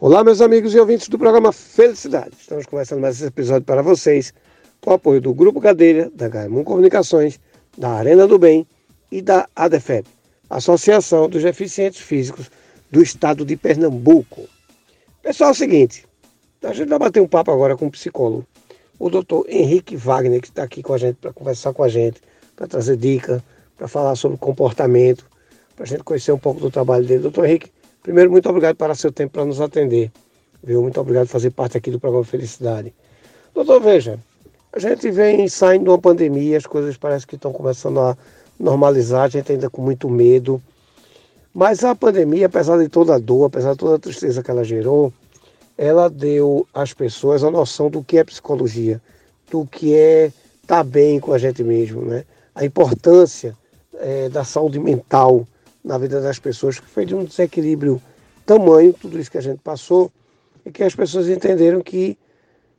Olá, meus amigos e ouvintes do programa Felicidade. Estamos começando mais esse episódio para vocês com o apoio do Grupo Cadeira, da Gaimon Comunicações, da Arena do Bem e da ADEFEB, Associação dos Deficientes Físicos do Estado de Pernambuco. Pessoal, é o seguinte, a gente vai bater um papo agora com um psicólogo, o doutor Henrique Wagner, que está aqui com a gente para conversar com a gente, para trazer dica, para falar sobre comportamento, para a gente conhecer um pouco do trabalho dele. Doutor Henrique, Primeiro, muito obrigado para seu tempo para nos atender. Viu? Muito obrigado por fazer parte aqui do programa Felicidade. Doutor, veja, a gente vem saindo de uma pandemia, as coisas parecem que estão começando a normalizar, a gente ainda com muito medo. Mas a pandemia, apesar de toda a dor, apesar de toda a tristeza que ela gerou, ela deu às pessoas a noção do que é psicologia, do que é estar tá bem com a gente mesmo, né? A importância é, da saúde mental, na vida das pessoas, que foi de um desequilíbrio tamanho, tudo isso que a gente passou, e que as pessoas entenderam que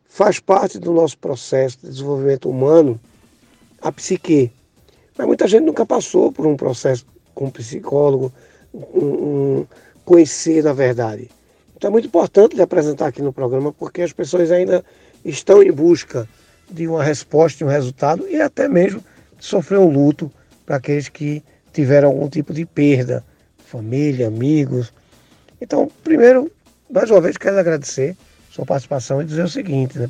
faz parte do nosso processo de desenvolvimento humano a psique. Mas muita gente nunca passou por um processo com um psicólogo, um, um, conhecer na verdade. Então é muito importante lhe apresentar aqui no programa, porque as pessoas ainda estão em busca de uma resposta, de um resultado, e até mesmo de sofrer um luto para aqueles que tiveram algum tipo de perda, família, amigos. Então, primeiro, mais uma vez, quero agradecer sua participação e dizer o seguinte, né?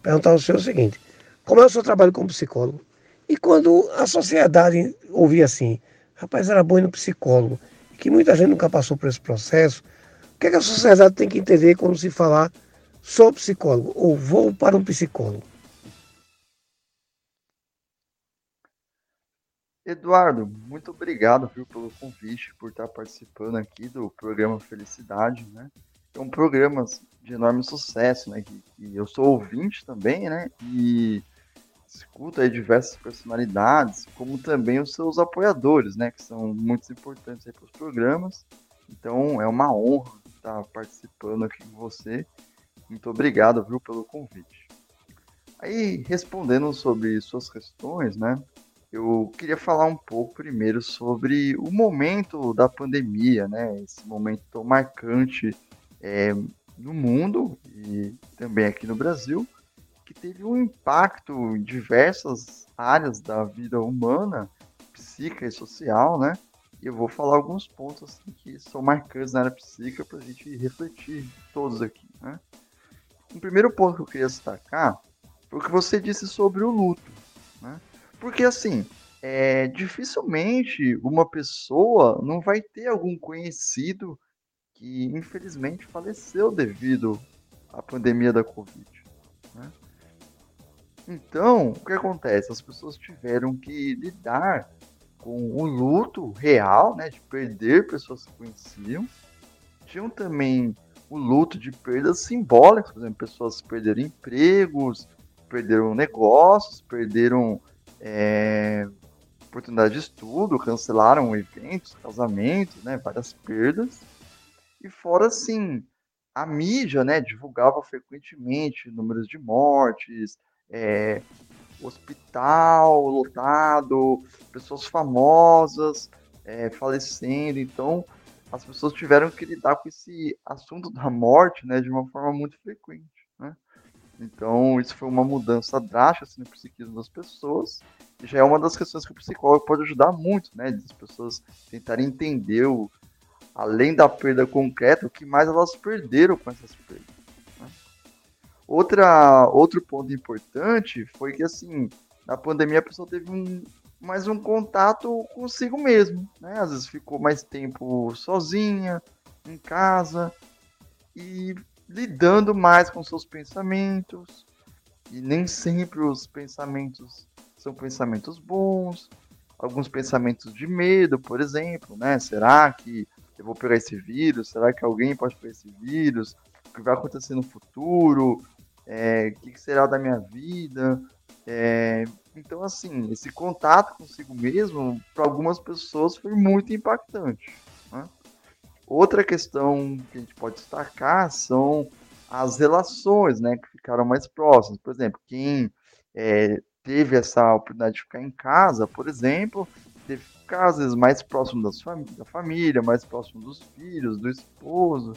perguntar ao senhor o seguinte, como é o seu trabalho como psicólogo? E quando a sociedade ouvia assim, rapaz, era bom ir no psicólogo, que muita gente nunca passou por esse processo, o que, é que a sociedade tem que entender quando se falar sou psicólogo ou vou para um psicólogo? Eduardo, muito obrigado viu, pelo convite, por estar participando aqui do programa Felicidade, né? É um programa de enorme sucesso, né? Que, que eu sou ouvinte também, né? E escuto aí diversas personalidades, como também os seus apoiadores, né? Que são muito importantes para os programas. Então é uma honra estar participando aqui com você. Muito obrigado, viu, pelo convite. Aí, respondendo sobre suas questões, né? Eu queria falar um pouco primeiro sobre o momento da pandemia, né? Esse momento tão marcante é, no mundo e também aqui no Brasil, que teve um impacto em diversas áreas da vida humana, psíquica e social, né? E eu vou falar alguns pontos assim, que são marcantes na área psíquica para a gente refletir todos aqui, né? Um primeiro ponto que eu queria destacar foi o que você disse sobre o luto, né? Porque assim, é, dificilmente uma pessoa não vai ter algum conhecido que infelizmente faleceu devido à pandemia da Covid. Né? Então, o que acontece? As pessoas tiveram que lidar com o luto real, né, de perder pessoas que conheciam. Tinham também o luto de perdas simbólicas, por exemplo, pessoas perderam empregos, perderam negócios, perderam é, oportunidade de estudo, cancelaram eventos, casamentos, né, várias perdas. E fora, assim, a mídia, né, divulgava frequentemente números de mortes, é, hospital lotado, pessoas famosas é, falecendo. Então, as pessoas tiveram que lidar com esse assunto da morte, né, de uma forma muito frequente. Então, isso foi uma mudança drástica assim, no psiquismo das pessoas. E já é uma das questões que o psicólogo pode ajudar muito, né? As pessoas tentarem entender, o, além da perda concreta, o que mais elas perderam com essas perdas. Né? Outra, outro ponto importante foi que, assim, na pandemia a pessoa teve um, mais um contato consigo mesmo, né? Às vezes ficou mais tempo sozinha, em casa, e lidando mais com seus pensamentos. E nem sempre os pensamentos são pensamentos bons. Alguns pensamentos de medo, por exemplo, né? Será que eu vou pegar esse vírus? Será que alguém pode pegar esse vírus? O que vai acontecer no futuro? É, o que será da minha vida? É, então, assim, esse contato consigo mesmo, para algumas pessoas, foi muito impactante. Outra questão que a gente pode destacar são as relações, né, que ficaram mais próximas. Por exemplo, quem é, teve essa oportunidade de ficar em casa, por exemplo, teve que ficar às vezes mais próximo das fam da família, mais próximo dos filhos, do esposo,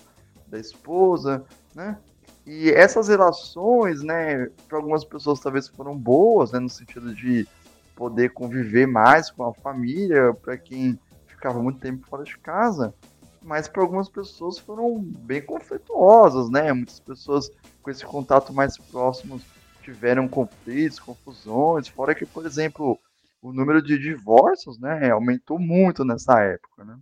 da esposa, né? E essas relações, né, para algumas pessoas talvez foram boas, né, no sentido de poder conviver mais com a família, para quem ficava muito tempo fora de casa, mas para algumas pessoas foram bem conflituosas, né? Muitas pessoas com esse contato mais próximo tiveram conflitos, confusões, fora que, por exemplo, o número de divórcios, né, aumentou muito nessa época, né?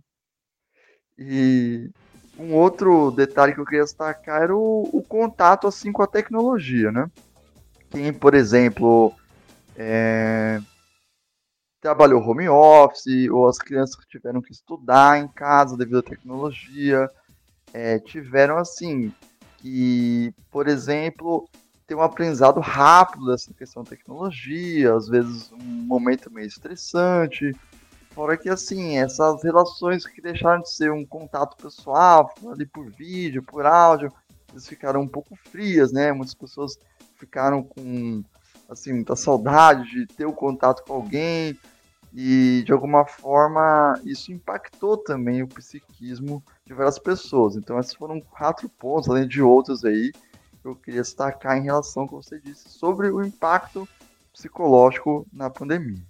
E um outro detalhe que eu queria destacar era o, o contato assim com a tecnologia, né? Quem, por exemplo, é, trabalhou home office, ou as crianças que tiveram que estudar em casa devido à tecnologia, é, tiveram assim que, por exemplo, ter um aprendizado rápido dessa questão da tecnologia, às vezes um momento meio estressante. Fora que, assim, essas relações que deixaram de ser um contato pessoal, ali por vídeo, por áudio, eles ficaram um pouco frias, né? Muitas pessoas ficaram com, assim, muita saudade de ter o contato com alguém, e de alguma forma isso impactou também o psiquismo de várias pessoas. Então esses foram quatro pontos, além de outros aí, que eu queria destacar em relação ao que você disse sobre o impacto psicológico na pandemia.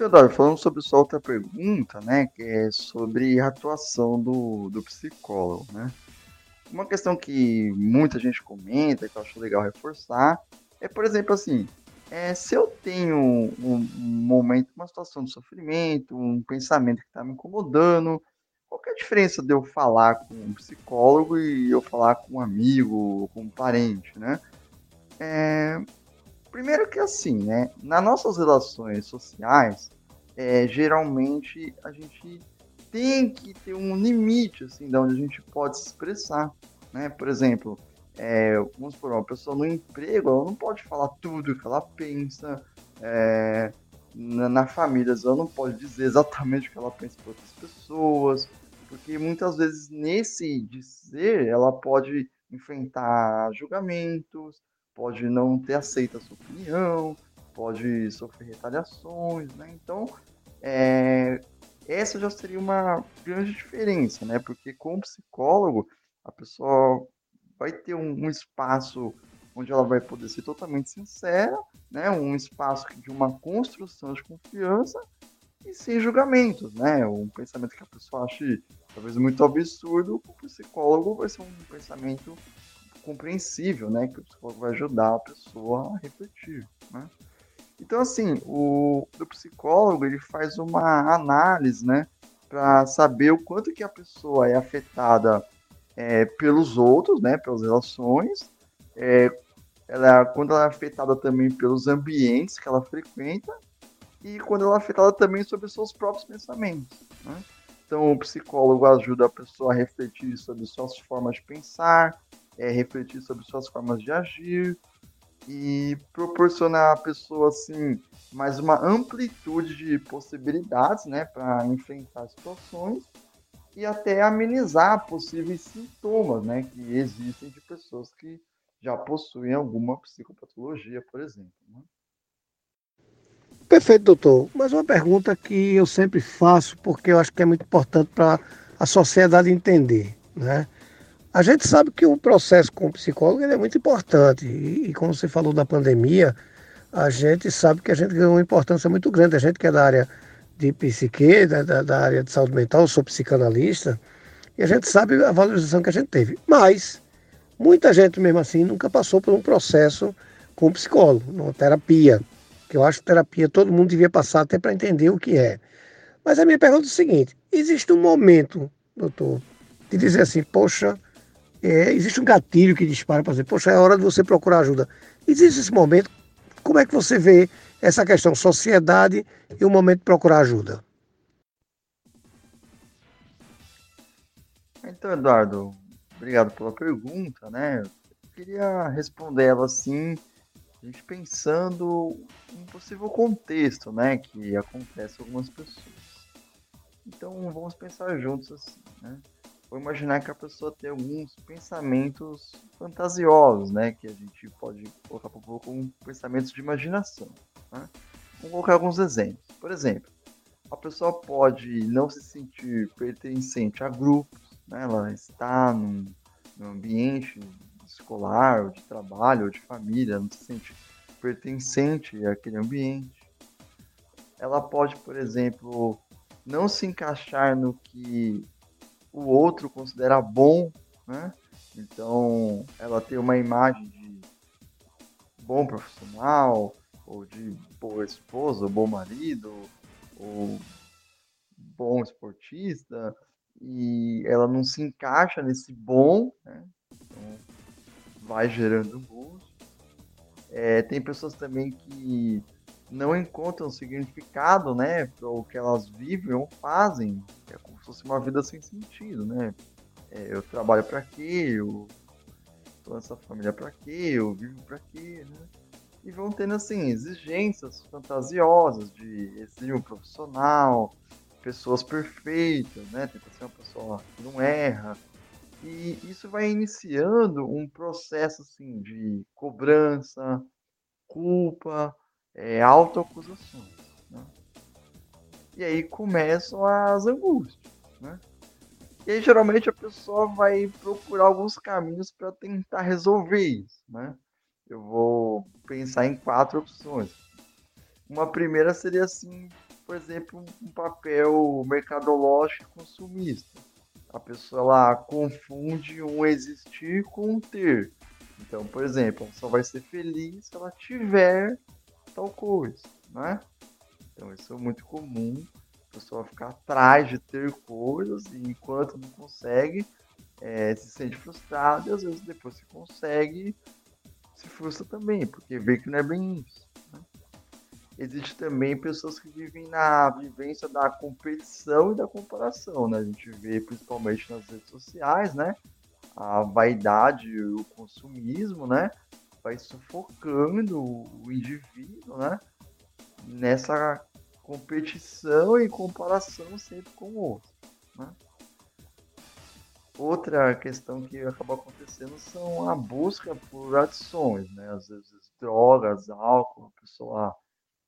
Então, Eduardo, falando sobre sua outra pergunta, né, que é sobre a atuação do, do psicólogo, né? Uma questão que muita gente comenta, que eu acho legal reforçar, é, por exemplo, assim, é, se eu tenho um, um, momento, uma situação de sofrimento, um pensamento que está me incomodando, qual é a diferença de eu falar com um psicólogo e eu falar com um amigo, com um parente, né? É, primeiro que assim, né? Nas nossas relações sociais, é, geralmente a gente tem que ter um limite, assim, de onde a gente pode se expressar, né? Por exemplo, é, vamos supor, uma pessoa no emprego, ela não pode falar tudo que ela pensa. É, na, na, família, ela não pode dizer exatamente o que ela pensa para outras pessoas, porque muitas vezes nesse dizer ela pode enfrentar julgamentos, pode não ter aceito a sua opinião, pode sofrer retaliações, né? Então, é, essa já seria uma grande diferença, né? Porque como psicólogo, a pessoa vai ter um, um espaço onde ela vai poder ser totalmente sincera, né? Um espaço de uma construção de confiança e sem julgamentos, né? Um pensamento que a pessoa ache talvez muito absurdo, o psicólogo vai ser um pensamento compreensível, né? Que o psicólogo vai ajudar a pessoa a refletir, né? Então, assim, o, o psicólogo ele faz uma análise, né? Para saber o quanto que a pessoa é afetada é, pelos outros, né, pelas relações, é, ela, quando ela é afetada também pelos ambientes que ela frequenta e quando ela é afetada também sobre seus próprios pensamentos. Né? Então, o psicólogo ajuda a pessoa a refletir sobre suas formas de pensar, é, refletir sobre suas formas de agir e proporcionar à pessoa assim mais uma amplitude de possibilidades, né, para enfrentar situações e até amenizar possíveis sintomas, né, que existem de pessoas que já possuem alguma psicopatologia, por exemplo. Né? Perfeito, doutor. Mas uma pergunta que eu sempre faço, porque eu acho que é muito importante para a sociedade entender, né? A gente sabe que o processo com o psicólogo é muito importante e, e, como você falou da pandemia, a gente sabe que a gente ganhou uma importância muito grande. A gente que é da área de psique, da, da, da, área de saúde mental, sou psicanalista, e a gente sabe a valorização que a gente teve. Mas muita gente, mesmo assim, nunca passou por um processo com um psicólogo, uma terapia. Que eu acho que terapia todo mundo devia passar até para entender o que é. Mas a minha pergunta é o seguinte: existe um momento, doutor, de dizer assim, poxa, é, existe um gatilho que dispara para dizer, poxa, é hora de você procurar ajuda. Existe esse momento? Como é que você vê essa questão sociedade e o momento de procurar ajuda. Então, Eduardo, obrigado pela pergunta, né? Eu queria responder ela assim, a gente pensando um possível contexto, né, que acontece com algumas pessoas. Então, vamos pensar juntos assim, né? Vou imaginar que a pessoa tem alguns pensamentos fantasiosos, né, que a gente pode colocar um pouco como pensamentos de imaginação. Né? Vou colocar alguns exemplos. Por exemplo, a pessoa pode não se sentir pertencente a grupos, né? ela está num, num ambiente escolar, ou de trabalho, ou de família, não se sente pertencente àquele ambiente. Ela pode, por exemplo, não se encaixar no que o outro considera bom, né? Então, ela tem uma imagem de bom profissional, ou de boa esposa, bom marido, ou bom esportista, e ela não se encaixa nesse bom, né? Então, vai gerando gosto. É, tem pessoas também que não encontram significado, né, para o que elas vivem ou fazem. É como se fosse uma vida sem sentido, né? É, eu trabalho para quê? Eu tô nessa família para quê? Eu vivo para quê, né? E vão tendo assim exigências fantasiosas de um profissional, pessoas perfeitas, né? Tenta ser uma pessoa que não erra. E isso vai iniciando um processo assim de cobrança, culpa, é, autoacusações. Né? E aí começam as angústias. Né? E aí geralmente a pessoa vai procurar alguns caminhos para tentar resolver isso. Né? Eu vou pensar em quatro opções. Uma primeira seria assim, por exemplo, um papel mercadológico consumista. A pessoa lá confunde um existir com um ter. Então, por exemplo, ela só vai ser feliz se ela tiver tal coisa, né? Então isso é muito comum, a pessoa ficar atrás de ter coisas e enquanto não consegue, é, se sente frustrado e às vezes depois se consegue, se frustra também, porque vê que não é bem isso. Né? Existe também pessoas que vivem na vivência da competição e da comparação, né? A gente vê principalmente nas redes sociais, né? A vaidade o consumismo, né? vai sufocando o indivíduo, né? Nessa competição e comparação sempre com o outro. Né? Outra questão que acaba acontecendo são a busca por adições, né? Às vezes drogas, álcool, a pessoa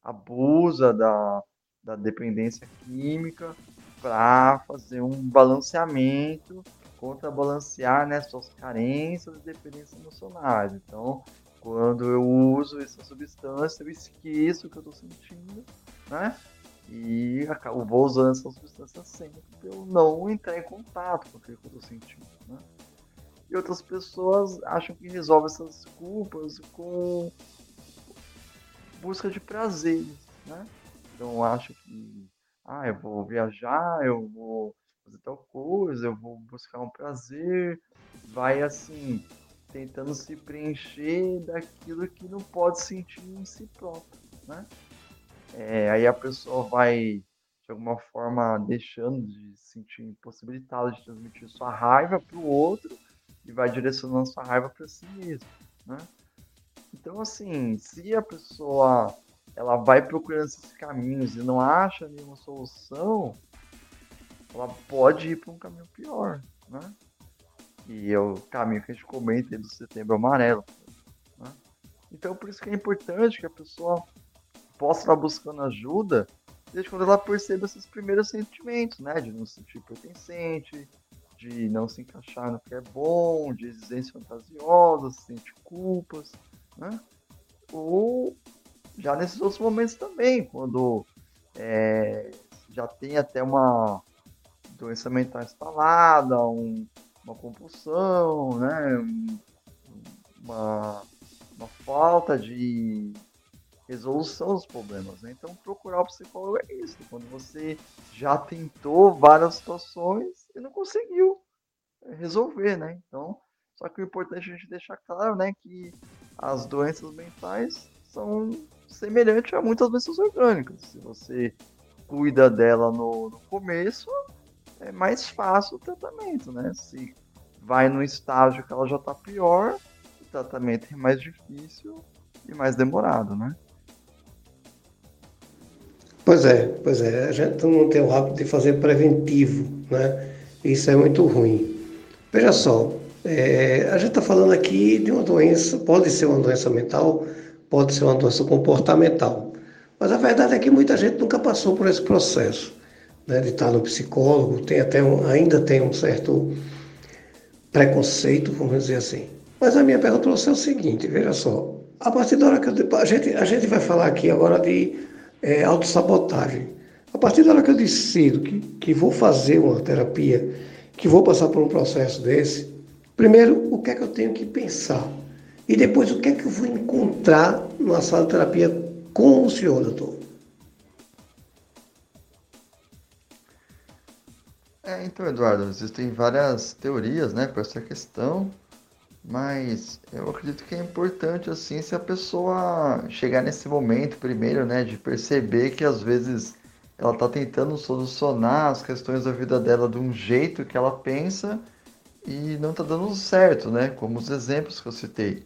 abusa da, da dependência química para fazer um balanceamento, contrabalancear né, suas carências e dependências emocionais. Então, quando eu uso essa substância, eu esqueço o que eu estou sentindo, né? E vou usando essa substância sempre eu não entrar em contato com aquilo que eu estou sentindo, né? E outras pessoas acham que resolve essas culpas com busca de prazeres, né? Então acho que, ah, eu vou viajar, eu vou fazer tal coisa, eu vou buscar um prazer, vai assim tentando se preencher daquilo que não pode sentir em si próprio, né? É, aí a pessoa vai, de alguma forma, deixando de se sentir impossibilitada de transmitir sua raiva para o outro e vai direcionando sua raiva para si mesmo, né? Então, assim, se a pessoa ela vai procurando esses caminhos e não acha nenhuma solução, ela pode ir para um caminho pior, né? E é o caminho que a gente comenta do setembro amarelo. Né? Então, por isso que é importante que a pessoa possa estar buscando ajuda desde quando ela perceba esses primeiros sentimentos, né? De não se sentir pertencente, de não se encaixar no que é bom, de exigências fantasiosas, sentir culpas, né? Ou já nesses outros momentos também, quando é, já tem até uma doença mental instalada, um, uma compulsão, né? Uma, uma falta de resolução dos problemas. Né? Então, procurar o psicólogo é isso. Quando você já tentou várias situações e não conseguiu resolver, né? Então, só que o importante é a gente deixar claro, né, que as doenças mentais são semelhantes a muitas doenças orgânicas. Se você cuida dela no, no começo, é mais fácil o tratamento, né? Se vai no estágio que ela já está pior, o tratamento é mais difícil e mais demorado, né? Pois é, pois é. A gente não tem o hábito de fazer preventivo, né? Isso é muito ruim. Veja só, é, a gente está falando aqui de uma doença, pode ser uma doença mental, pode ser uma doença comportamental. Mas a verdade é que muita gente nunca passou por esse processo né, de estar no psicólogo, tem até um, ainda tem um certo preconceito, vamos dizer assim. Mas a minha pergunta para você é o seguinte, veja só, a partir da hora que eu, a, gente, a gente vai falar aqui agora de é, autossabotagem. A partir da hora que eu decido que, que vou fazer uma terapia, que vou passar por um processo desse, primeiro, o que é que eu tenho que pensar? E depois, o que é que eu vou encontrar numa sala de terapia com o senhor, doutor? É, então, Eduardo, existem várias teorias, né, para essa questão, mas eu acredito que é importante, assim, se a pessoa chegar nesse momento primeiro, né, de perceber que às vezes ela está tentando solucionar as questões da vida dela de um jeito que ela pensa e não está dando certo, né, como os exemplos que eu citei.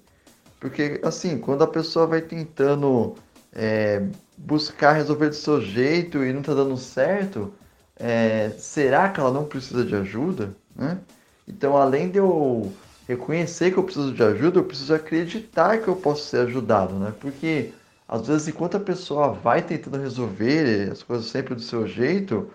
Porque, assim, quando a pessoa vai tentando é, buscar resolver do seu jeito e não está dando certo, é, será que ela não precisa de ajuda? Né? Então, além de eu reconhecer que eu preciso de ajuda, eu preciso acreditar que eu posso ser ajudado, né? Porque às vezes, enquanto a pessoa vai tentando resolver as coisas sempre do seu jeito,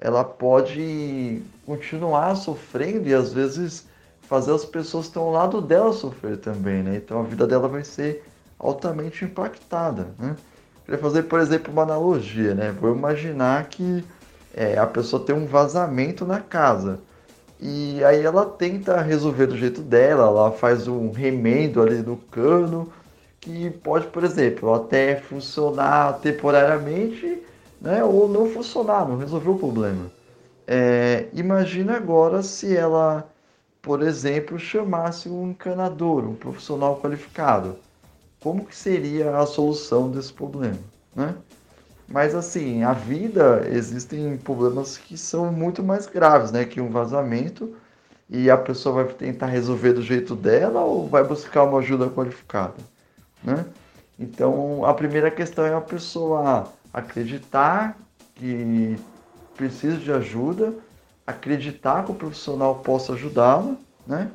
ela pode continuar sofrendo e às vezes fazer as pessoas que estão ao lado dela sofrer também, né? Então a vida dela vai ser altamente impactada, né? Queria fazer, por exemplo, uma analogia, né? Vou imaginar que é, a pessoa tem um vazamento na casa. E aí ela tenta resolver do jeito dela, ela faz um remendo ali no cano, que pode, por exemplo, até funcionar temporariamente, né? Ou não funcionar, não resolver o problema. É, imagina agora se ela, por exemplo, chamasse um encanador, um profissional qualificado. Como que seria a solução desse problema, né? Mas assim, a vida existem problemas que são muito mais graves, né? Que um vazamento e a pessoa vai tentar resolver do jeito dela ou vai buscar uma ajuda qualificada, né? Então, a primeira questão é a pessoa acreditar que precisa de ajuda, acreditar que o profissional possa ajudá-la, né?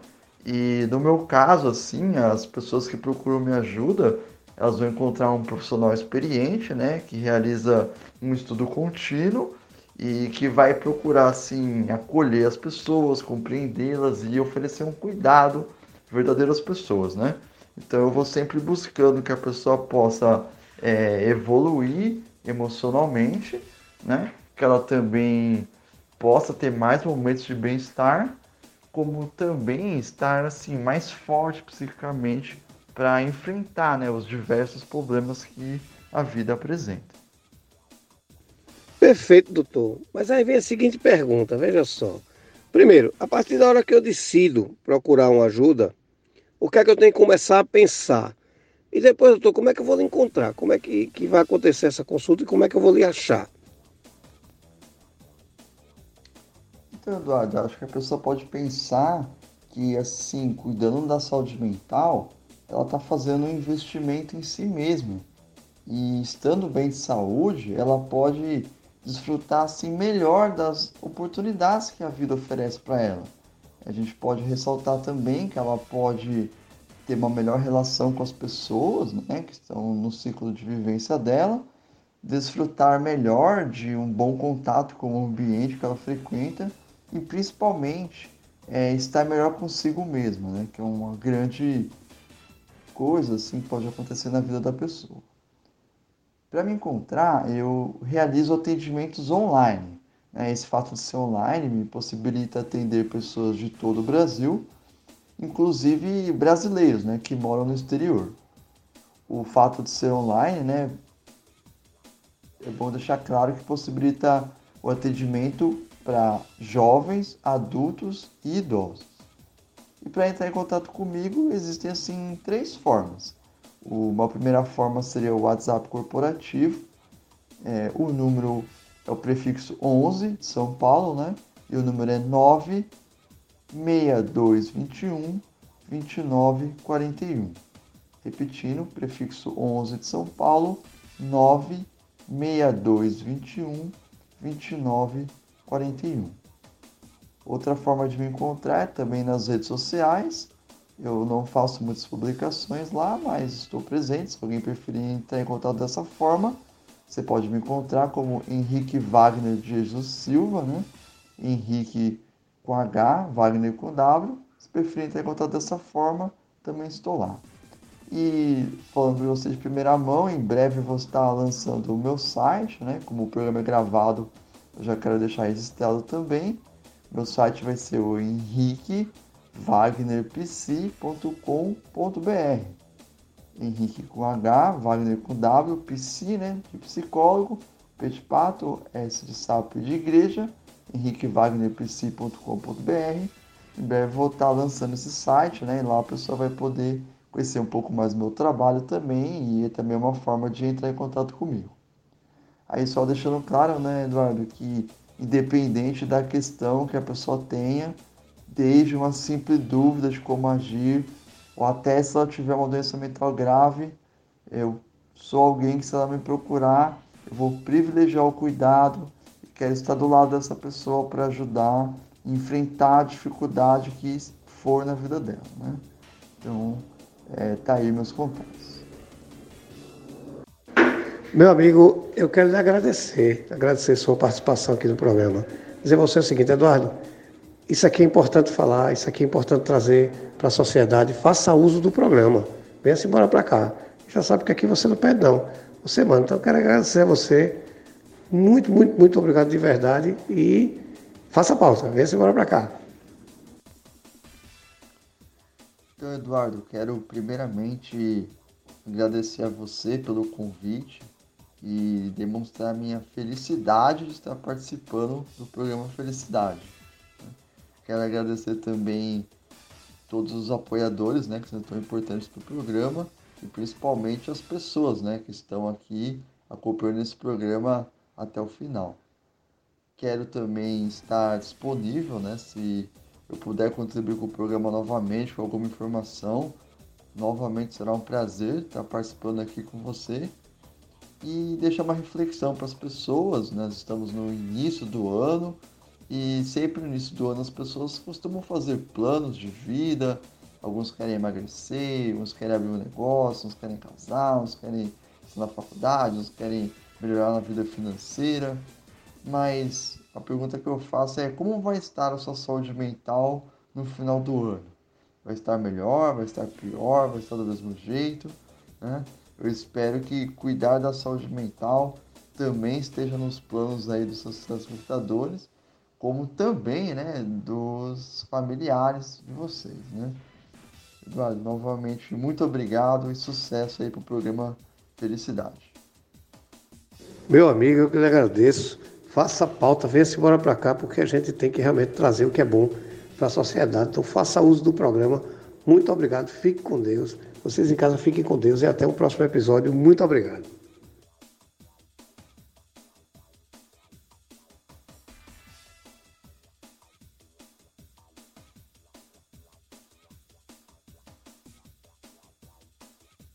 E no meu caso, assim, as pessoas que procuram minha ajuda, elas vão encontrar um profissional experiente, né, que realiza um estudo contínuo e que vai procurar assim acolher as pessoas, compreendê-las e oferecer um cuidado verdadeiro às pessoas, né? Então eu vou sempre buscando que a pessoa possa é, evoluir emocionalmente, né? Que ela também possa ter mais momentos de bem-estar, como também estar assim mais forte psiquicamente para enfrentar né, os diversos problemas que a vida apresenta. Perfeito, doutor. Mas aí vem a seguinte pergunta, veja só. Primeiro, a partir da hora que eu decido procurar uma ajuda, o que é que eu tenho que começar a pensar? E depois, doutor, como é que eu vou lhe encontrar? Como é que, que vai acontecer essa consulta e como é que eu vou lhe achar? Então, Eduardo, acho que a pessoa pode pensar que, assim, cuidando da saúde mental, ela está fazendo um investimento em si mesma. E estando bem de saúde, ela pode desfrutar assim melhor das oportunidades que a vida oferece para ela. A gente pode ressaltar também que ela pode ter uma melhor relação com as pessoas, né, que estão no ciclo de vivência dela, desfrutar melhor de um bom contato com o ambiente que ela frequenta e principalmente é, estar melhor consigo mesma, né, que é uma grande coisas assim pode acontecer na vida da pessoa. Para me encontrar, eu realizo atendimentos online. Né? Esse fato de ser online me possibilita atender pessoas de todo o Brasil, inclusive brasileiros né, que moram no exterior. O fato de ser online, né, é bom deixar claro que possibilita o atendimento para jovens, adultos e idosos. E para entrar em contato comigo, existem assim três formas. Uma primeira forma seria o WhatsApp corporativo. É, o número é o prefixo 11 de São Paulo, né? E o número é 96221 2941. Repetindo, prefixo 11 de São Paulo, 96221 2941. Outra forma de me encontrar é também nas redes sociais. Eu não faço muitas publicações lá, mas estou presente. Se alguém preferir entrar em contato dessa forma, Você pode me encontrar como Henrique Wagner de Jesus Silva, né? Henrique com H, Wagner com W. Se preferir entrar em contato dessa forma, também estou lá. E falando para você de primeira mão, em breve vou estar lançando o meu site, né? Como o programa é gravado, eu já quero deixar registrado também. Meu site vai ser o henriquewagnerpc.com.br Henrique com H, Wagner com W, PC, né? De psicólogo, P de pato, S de sapo de igreja, henriquewagnerpc.com.br. Em breve vou estar lançando esse site, né? E lá a pessoa vai poder conhecer um pouco mais do meu trabalho também e é também uma forma de entrar em contato comigo. Aí só deixando claro, né, Eduardo, que independente da questão que a pessoa tenha, desde uma simples dúvida de como agir, ou até se ela tiver uma doença mental grave, eu sou alguém que se ela me procurar, eu vou privilegiar o cuidado e quero estar do lado dessa pessoa para ajudar a enfrentar a dificuldade que for na vida dela, né? Então, é, tá aí meus contatos. Meu amigo, eu quero lhe agradecer, agradecer sua participação aqui no programa. Dizer a você o seguinte, Eduardo, isso aqui é importante falar, isso aqui é importante trazer para a sociedade. Faça uso do programa. Venha-se embora para cá. Já sabe que aqui você não pede, não. Você manda. Então, eu quero agradecer a você. Muito, muito, muito obrigado de verdade. E faça a pausa. Venha-se embora para cá. Então, Eduardo, quero primeiramente agradecer a você pelo convite e demonstrar minha felicidade de estar participando do programa Felicidade. Quero agradecer também todos os apoiadores, né, que são tão importantes para o programa e principalmente as pessoas, né, que estão aqui acompanhando esse programa até o final. Quero também estar disponível, né, se eu puder contribuir com o programa novamente com alguma informação. Novamente será um prazer estar participando aqui com você e deixar uma reflexão para as pessoas. Nós estamos no início do ano, e sempre no início do ano as pessoas costumam fazer planos de vida. Alguns querem emagrecer, uns querem abrir um negócio, uns querem casar, uns querem estudar na faculdade, uns querem melhorar na vida financeira. Mas a pergunta que eu faço é como vai estar a sua saúde mental no final do ano? Vai estar melhor, vai estar pior, vai estar do mesmo jeito? Né? Eu espero que cuidar da saúde mental também esteja nos planos aí dos seus transportadores como também né, dos familiares de vocês. Né? Eduardo, novamente, muito obrigado e sucesso aí para o programa Felicidade. Meu amigo, eu que lhe agradeço. Faça a pauta, venha-se embora para cá, porque a gente tem que realmente trazer o que é bom para a sociedade. Então, faça uso do programa. Muito obrigado, fique com Deus. Vocês em casa fiquem com Deus e até o próximo episódio. Muito obrigado.